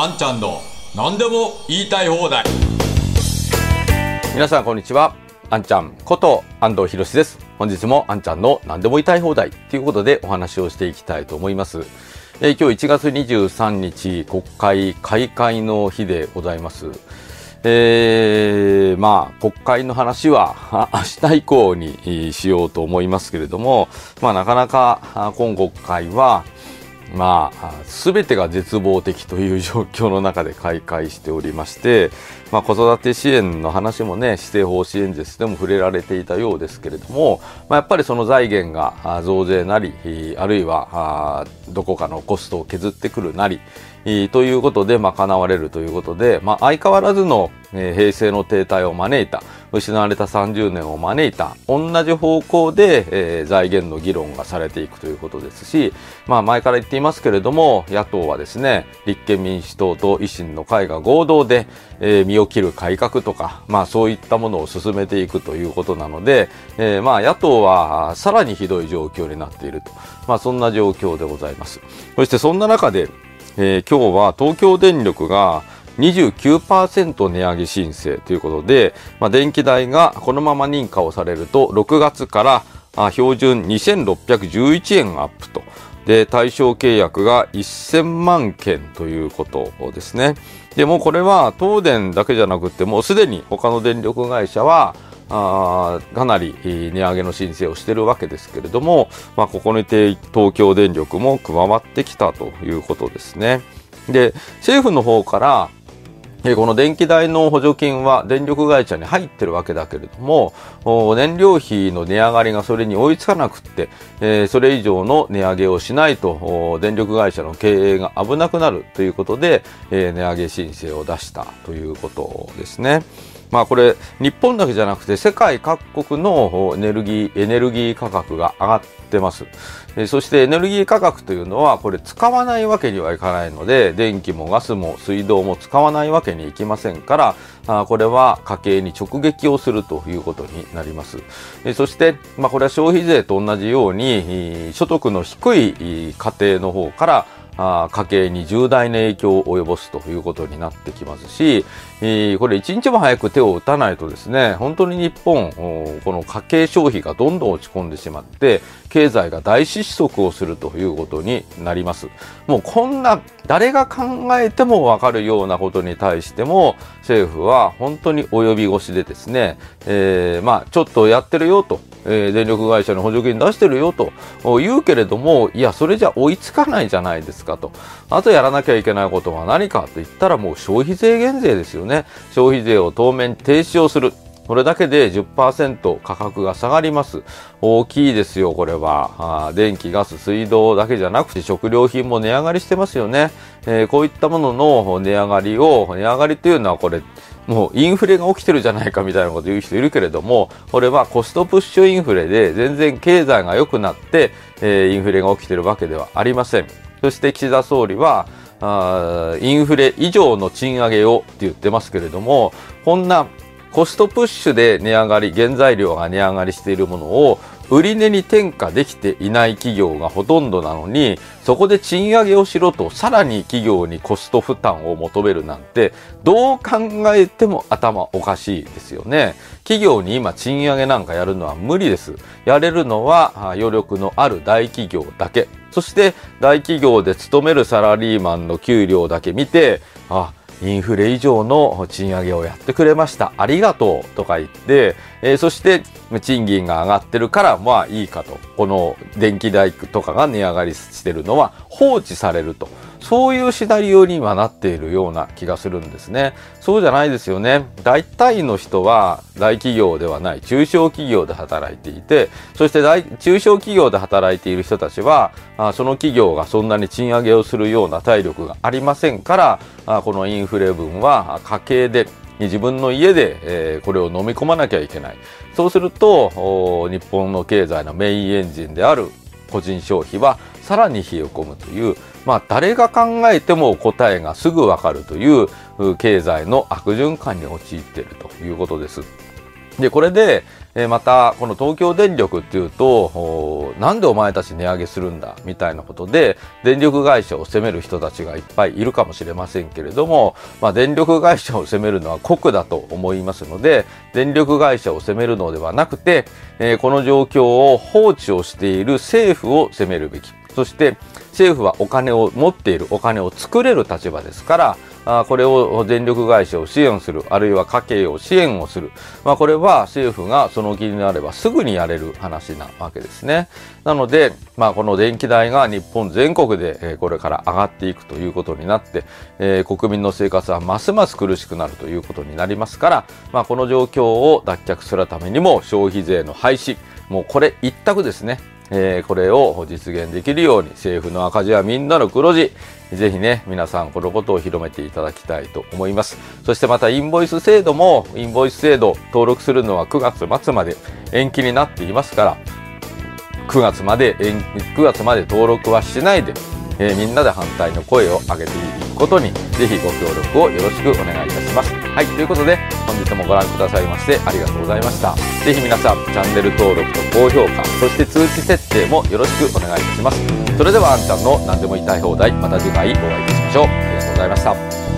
あんちゃんの何でも言いたい放題。皆さんこんにちは。あんちゃんこと安藤博です。本日もあんちゃんの何でも言いたい放題ということでお話をしていきたいと思います。えー、今日1月23日国会開会の日でございます。えー、まあ、国会の話は明日以降にしようと思いますけれども、まあ、なかなか今国会は、まあ、すべてが絶望的という状況の中で開会しておりまして、まあ、子育て支援の話もね、施政方針演説でも触れられていたようですけれども、まあ、やっぱりその財源が増税なり、あるいはどこかのコストを削ってくるなり、ということで賄われるということで、まあ、相変わらずの、平成の停滞を招いた、失われた30年を招いた、同じ方向で、えー、財源の議論がされていくということですし、まあ、前から言っていますけれども、野党はですね、立憲民主党と維新の会が合同で、えー、身を切る改革とか、まあ、そういったものを進めていくということなので、えー、まあ、野党はさらにひどい状況になっていると、まあ、そんな状況でございます。そしてそんな中で、えー、今日は東京電力が29%値上げ申請ということで、まあ、電気代がこのまま認可をされると6月から標準2611円アップと。で、対象契約が1000万件ということですね。でもこれは東電だけじゃなくてもうすでに他の電力会社はあかなり値上げの申請をしているわけですけれども、まあ、ここにて東京電力も加わってきたということですね。で、政府の方から、この電気代の補助金は電力会社に入ってるわけだけれども、燃料費の値上がりがそれに追いつかなくって、それ以上の値上げをしないと、電力会社の経営が危なくなるということで、値上げ申請を出したということですね。まあこれ日本だけじゃなくて世界各国のエネルギーエネルギー価格が上がってます。そしてエネルギー価格というのはこれ使わないわけにはいかないので電気もガスも水道も使わないわけにいきませんからあこれは家計に直撃をするということになります。そして、まあ、これは消費税と同じように所得の低い家庭の方からあ家計に重大な影響を及ぼすということになってきますし、えー、これ一日も早く手を打たないとですね、本当に日本、この家計消費がどんどん落ち込んでしまって、経済が大失速をするということになります。もうこんな誰が考えてもわかるようなことに対しても政府は本当に及び腰でですね、えー、まあちょっとやってるよと、えー、電力会社の補助金出してるよと言うけれども、いや、それじゃ追いつかないじゃないですかと。あとやらなきゃいけないことは何かと言ったらもう消費税減税ですよね。消費税を当面停止をする。これだけで10%価格が下がります。大きいですよ、これは。電気、ガス、水道だけじゃなくて食料品も値上がりしてますよね。えー、こういったものの値上がりを、値上がりというのはこれ、もうインフレが起きてるじゃないかみたいなこと言う人いるけれども、これはコストプッシュインフレで全然経済が良くなって、えー、インフレが起きてるわけではありません。そして岸田総理は、インフレ以上の賃上げをって言ってますけれども、こんなコストプッシュで値上がり、原材料が値上がりしているものを売値に転嫁できていない企業がほとんどなのに、そこで賃上げをしろとさらに企業にコスト負担を求めるなんて、どう考えても頭おかしいですよね。企業に今賃上げなんかやるのは無理です。やれるのは余力のある大企業だけ。そして大企業で勤めるサラリーマンの給料だけ見て、あ、インフレ以上の賃上げをやってくれました。ありがとうとか言って、えー、そして賃金が上がってるからまあいいかと。この電気代とかが値上がりしてるのは放置されると。そういうシナリオに今なっているような気がするんですね。そうじゃないですよね。大体の人は大企業ではない中小企業で働いていて、そして大中小企業で働いている人たちは、あその企業がそんなに賃上げをするような体力がありませんから、あこのインフレ分は家計で自分の家で、えー、これを飲み込まなきゃいけない。そうすると、日本の経済のメインエンジンである個人消費はさらに冷え込むという、まあ、誰が考えても答えがすぐわかるという経済の悪循環に陥っているということです。で、これで、えまた、この東京電力っていうと、なんでお前たち値上げするんだみたいなことで、電力会社を責める人たちがいっぱいいるかもしれませんけれども、まあ、電力会社を責めるのは酷だと思いますので、電力会社を責めるのではなくて、えーこの状況を放置をしている政府を責めるべき。そして政府はお金を持っているお金を作れる立場ですからあこれを電力会社を支援する。あるいは家計を支援をする、まあ、これは政府がその気になればすぐにやれる話なわけですね。なので、まあ、この電気代が日本全国でこれから上がっていくということになって、えー国民の生活はますます苦しくなるということになりますから、まあ、この状況を脱却するためにも消費税の廃止もうこれ一択ですね。えーこれを実現できるように政府の赤字はみんなの黒字。ぜひね皆さんこのことを広めていただきたいと思います。そしてまたインボイス制度もインボイス制度登録するのは9月末まで延期になっていますから9月まで9月まで登録はしないで、えーみんなで反対の声を上げていことにぜひご協力をよろしくお願いいたします。はいということで本日もご覧くださいましてありがとうございました。ぜひ皆さんチャンネル登録と高評価そして通知設定もよろしくお願いいたします。それではあんちゃんの何でも言いたい放題また次回お会いいたしましょう。ありがとうございました。